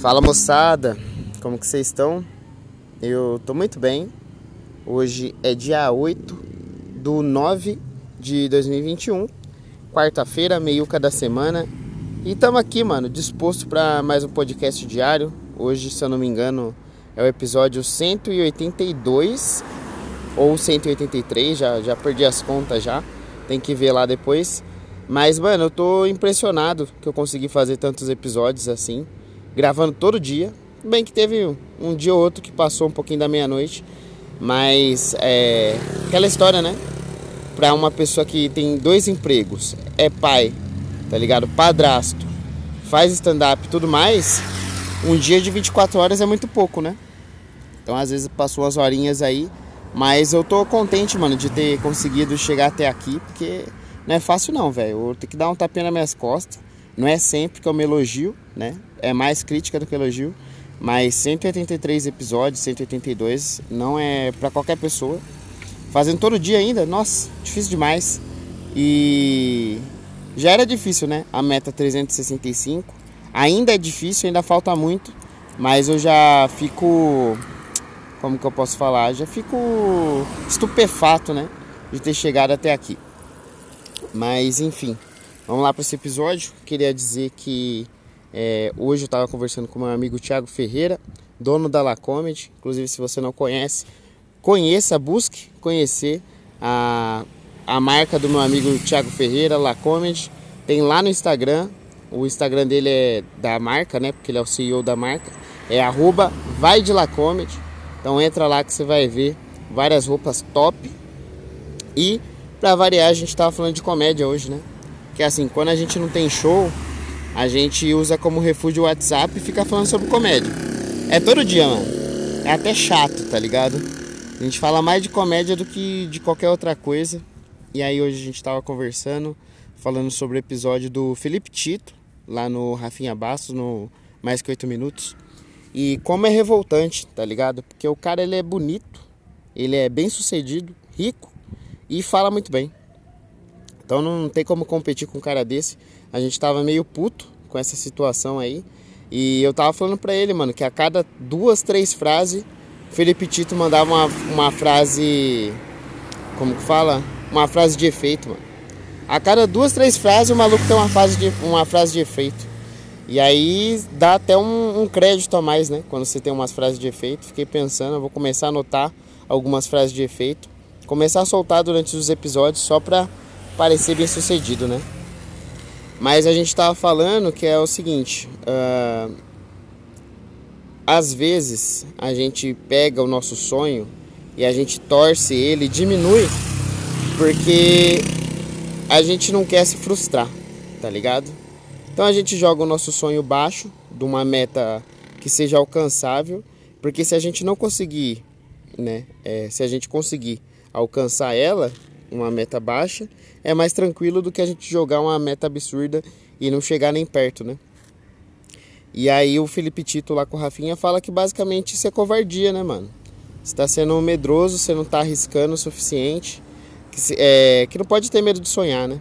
Fala moçada, como que vocês estão? Eu tô muito bem. Hoje é dia 8 do 9 de 2021, quarta-feira, meiuca da semana. E estamos aqui, mano, disposto para mais um podcast diário. Hoje, se eu não me engano, é o episódio 182 ou 183, já, já perdi as contas já. Tem que ver lá depois. Mas, mano, eu tô impressionado que eu consegui fazer tantos episódios assim gravando todo dia. Bem que teve um dia ou outro que passou um pouquinho da meia-noite, mas é aquela história, né? Para uma pessoa que tem dois empregos, é pai, tá ligado? Padrasto, faz stand-up e tudo mais, um dia de 24 horas é muito pouco, né? Então às vezes passou umas horinhas aí, mas eu tô contente, mano, de ter conseguido chegar até aqui, porque não é fácil não, velho. Eu tenho que dar um tapinha nas minhas costas. Não é sempre que eu me elogio, né? É mais crítica do que elogio. Mas 183 episódios, 182, não é para qualquer pessoa. Fazendo todo dia ainda, nossa, difícil demais. E já era difícil, né? A meta 365. Ainda é difícil, ainda falta muito. Mas eu já fico. Como que eu posso falar? Já fico estupefato, né? De ter chegado até aqui. Mas enfim. Vamos lá para esse episódio. Queria dizer que é, hoje eu estava conversando com meu amigo Thiago Ferreira, dono da La Comedy. Inclusive, se você não conhece, conheça, busque conhecer a, a marca do meu amigo Thiago Ferreira, La Comedy. Tem lá no Instagram. O Instagram dele é da marca, né? Porque ele é o CEO da marca. É arroba vai de La Comedy. Então entra lá que você vai ver várias roupas top. E para variar, a gente estava falando de comédia hoje, né? que assim, quando a gente não tem show, a gente usa como refúgio o WhatsApp e fica falando sobre comédia. É todo dia, mano. É até chato, tá ligado? A gente fala mais de comédia do que de qualquer outra coisa. E aí hoje a gente tava conversando, falando sobre o episódio do Felipe Tito, lá no Rafinha Bastos, no Mais Que Oito Minutos. E como é revoltante, tá ligado? Porque o cara ele é bonito, ele é bem sucedido, rico e fala muito bem. Então não tem como competir com um cara desse. A gente tava meio puto com essa situação aí. E eu tava falando pra ele, mano, que a cada duas, três frases, Felipe Tito mandava uma, uma frase. Como que fala? Uma frase de efeito, mano. A cada duas, três frases, o maluco tem uma frase de, uma frase de efeito. E aí dá até um, um crédito a mais, né? Quando você tem umas frases de efeito. Fiquei pensando, eu vou começar a anotar algumas frases de efeito. Começar a soltar durante os episódios só pra parecer bem sucedido, né? Mas a gente estava falando que é o seguinte: uh, às vezes a gente pega o nosso sonho e a gente torce ele, diminui, porque a gente não quer se frustrar, tá ligado? Então a gente joga o nosso sonho baixo, de uma meta que seja alcançável, porque se a gente não conseguir, né, é, se a gente conseguir alcançar ela, uma meta baixa, é mais tranquilo do que a gente jogar uma meta absurda e não chegar nem perto, né? E aí o Felipe Tito lá com o Rafinha fala que basicamente isso é covardia, né, mano? Você tá sendo medroso, você não tá arriscando o suficiente, que, se, é, que não pode ter medo de sonhar, né?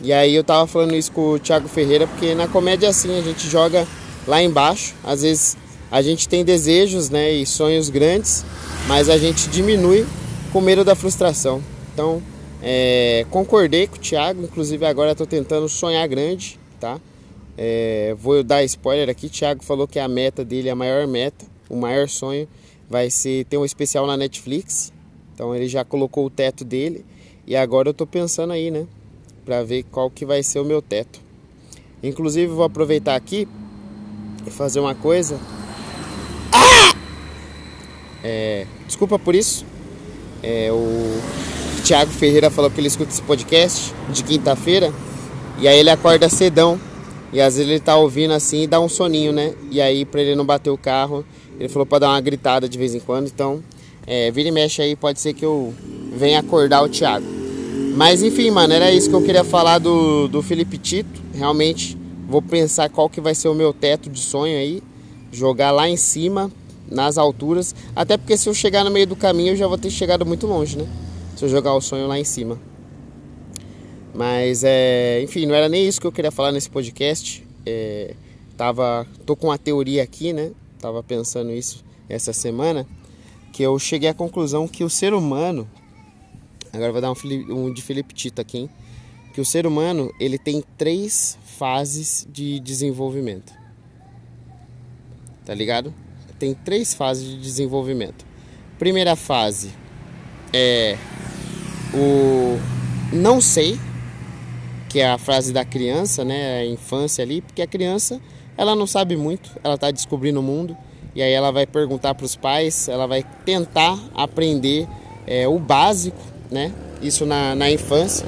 E aí eu tava falando isso com o Thiago Ferreira, porque na comédia é assim, a gente joga lá embaixo, às vezes a gente tem desejos, né, e sonhos grandes, mas a gente diminui com medo da frustração. Então, é, concordei com o Thiago, inclusive agora estou tentando sonhar grande, tá? É, vou dar spoiler aqui, Thiago falou que a meta dele, a maior meta, o maior sonho, vai ser ter um especial na Netflix. Então ele já colocou o teto dele e agora eu estou pensando aí, né? Para ver qual que vai ser o meu teto. Inclusive vou aproveitar aqui e fazer uma coisa. Ah! É, desculpa por isso. É, o Thiago Ferreira falou que ele escuta esse podcast de quinta-feira e aí ele acorda cedão e às vezes ele tá ouvindo assim e dá um soninho, né? E aí para ele não bater o carro, ele falou para dar uma gritada de vez em quando, então é, vira e mexe aí, pode ser que eu venha acordar o Thiago. Mas enfim, mano, era isso que eu queria falar do, do Felipe Tito. Realmente vou pensar qual que vai ser o meu teto de sonho aí. Jogar lá em cima, nas alturas. Até porque se eu chegar no meio do caminho eu já vou ter chegado muito longe, né? Se eu jogar o sonho lá em cima. Mas, é, enfim, não era nem isso que eu queria falar nesse podcast. É, tava, tô com uma teoria aqui, né? Tava pensando isso essa semana, que eu cheguei à conclusão que o ser humano, agora vou dar um, um de Felipe Tito aqui, hein? que o ser humano ele tem três fases de desenvolvimento. Tá ligado? Tem três fases de desenvolvimento. Primeira fase é o não sei, que é a frase da criança, né, a infância ali, porque a criança, ela não sabe muito, ela está descobrindo o mundo, e aí ela vai perguntar para os pais, ela vai tentar aprender é, o básico, né, isso na, na infância,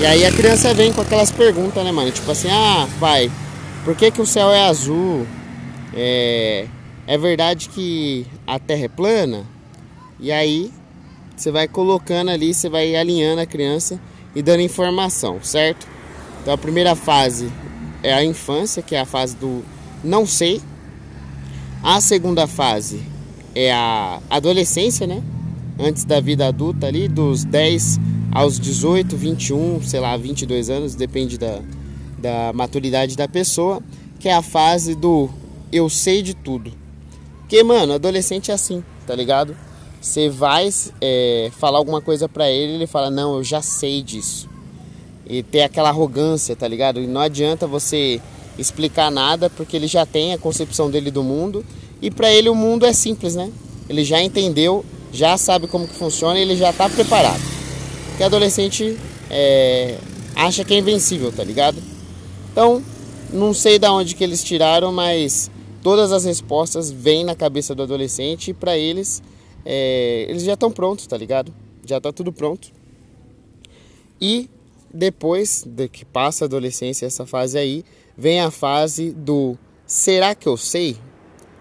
e aí a criança vem com aquelas perguntas, né, mano, tipo assim, ah, pai, por que que o céu é azul? É, é verdade que a terra é plana? E aí você vai colocando ali, você vai alinhando a criança e dando informação, certo? Então a primeira fase é a infância, que é a fase do não sei. A segunda fase é a adolescência, né? Antes da vida adulta ali, dos 10 aos 18, 21, sei lá, 22 anos, depende da, da maturidade da pessoa, que é a fase do eu sei de tudo. Porque, mano, adolescente é assim, tá ligado? Você vai é, falar alguma coisa pra ele, ele fala, não, eu já sei disso e ter aquela arrogância, tá ligado? E não adianta você explicar nada porque ele já tem a concepção dele do mundo e para ele o mundo é simples, né? Ele já entendeu, já sabe como que funciona e ele já tá preparado. Que adolescente é, acha que é invencível, tá ligado? Então, não sei da onde que eles tiraram, mas todas as respostas vêm na cabeça do adolescente e para eles é, eles já estão prontos, tá ligado? Já tá tudo pronto. E depois de que passa a adolescência, essa fase aí, vem a fase do será que eu sei?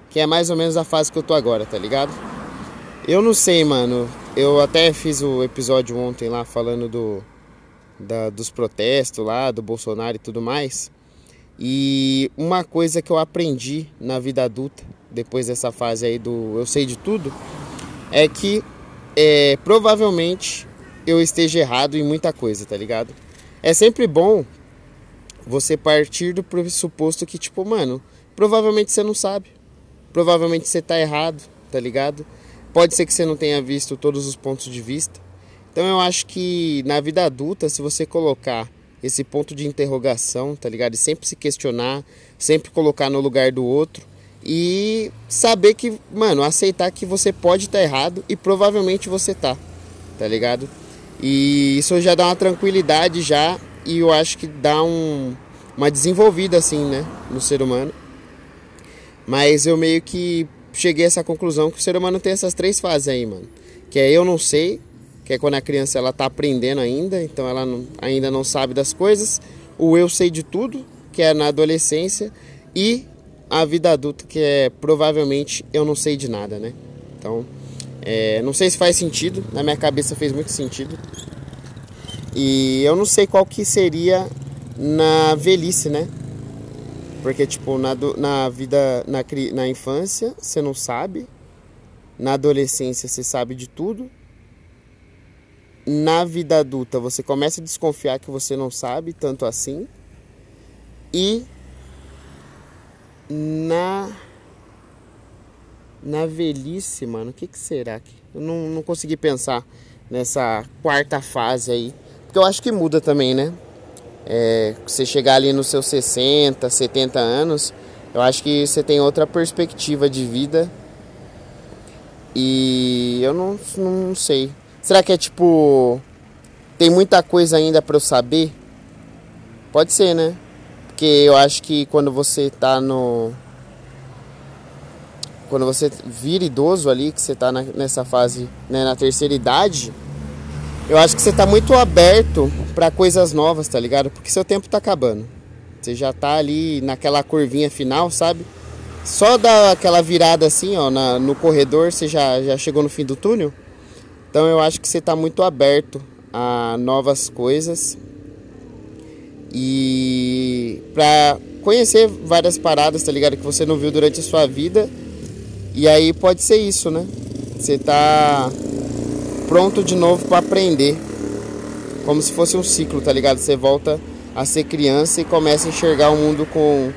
Que é mais ou menos a fase que eu tô agora, tá ligado? Eu não sei, mano. Eu até fiz o episódio ontem lá falando do da, dos protestos lá, do Bolsonaro e tudo mais. E uma coisa que eu aprendi na vida adulta, depois dessa fase aí do eu sei de tudo, é que é, provavelmente eu esteja errado em muita coisa, tá ligado? É sempre bom você partir do pressuposto que, tipo, mano, provavelmente você não sabe. Provavelmente você tá errado, tá ligado? Pode ser que você não tenha visto todos os pontos de vista. Então eu acho que na vida adulta, se você colocar esse ponto de interrogação, tá ligado? E sempre se questionar, sempre colocar no lugar do outro e saber que, mano, aceitar que você pode estar tá errado e provavelmente você tá, tá ligado? E isso já dá uma tranquilidade já e eu acho que dá um, uma desenvolvida assim, né, no ser humano. Mas eu meio que cheguei a essa conclusão que o ser humano tem essas três fases aí, mano. Que é eu não sei, que é quando a criança ela tá aprendendo ainda, então ela não, ainda não sabe das coisas. O eu sei de tudo, que é na adolescência, e a vida adulta, que é provavelmente eu não sei de nada, né? Então, é, não sei se faz sentido, na minha cabeça fez muito sentido. E eu não sei qual que seria na velhice, né? Porque, tipo, na, na vida, na, na infância, você não sabe. Na adolescência, você sabe de tudo. Na vida adulta, você começa a desconfiar que você não sabe tanto assim. E na na velhice, mano, o que, que será que. Eu não, não consegui pensar nessa quarta fase aí. Porque eu acho que muda também, né? É, você chegar ali nos seus 60, 70 anos, eu acho que você tem outra perspectiva de vida. E eu não, não sei. Será que é tipo. Tem muita coisa ainda para eu saber? Pode ser, né? Porque eu acho que quando você tá no quando você vira idoso ali, que você está nessa fase, né, na terceira idade, eu acho que você está muito aberto para coisas novas, tá ligado? Porque seu tempo está acabando. Você já está ali naquela curvinha final, sabe? Só dar aquela virada assim, ó, na, no corredor, você já, já chegou no fim do túnel. Então eu acho que você está muito aberto a novas coisas e para conhecer várias paradas, tá ligado? Que você não viu durante a sua vida e aí pode ser isso, né? Você tá pronto de novo para aprender. Como se fosse um ciclo, tá ligado? Você volta a ser criança e começa a enxergar o mundo com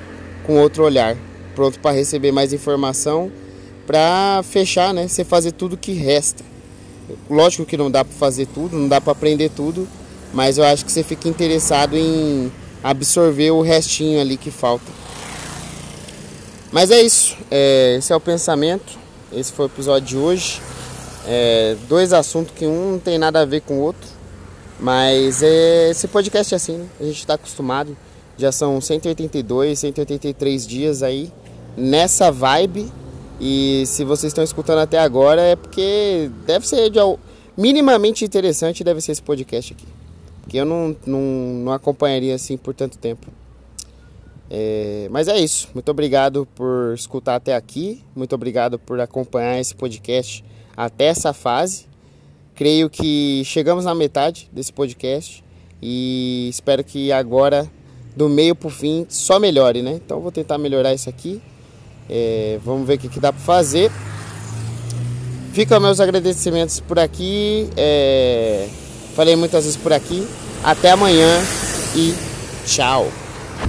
com outro olhar, pronto para receber mais informação, para fechar, né? Você fazer tudo que resta. Lógico que não dá para fazer tudo, não dá para aprender tudo, mas eu acho que você fica interessado em absorver o restinho ali que falta. Mas é isso, é, esse é o pensamento, esse foi o episódio de hoje. É, dois assuntos que um não tem nada a ver com o outro, mas é, esse podcast é assim, né? a gente está acostumado. Já são 182, 183 dias aí nessa vibe. E se vocês estão escutando até agora é porque deve ser de, minimamente interessante, deve ser esse podcast aqui que eu não, não, não acompanharia assim por tanto tempo. É, mas é isso. Muito obrigado por escutar até aqui. Muito obrigado por acompanhar esse podcast até essa fase. Creio que chegamos na metade desse podcast e espero que agora, do meio para o fim, só melhore, né? Então vou tentar melhorar isso aqui. É, vamos ver o que, que dá para fazer. Ficam meus agradecimentos por aqui. É, falei muitas vezes por aqui. Até amanhã e tchau.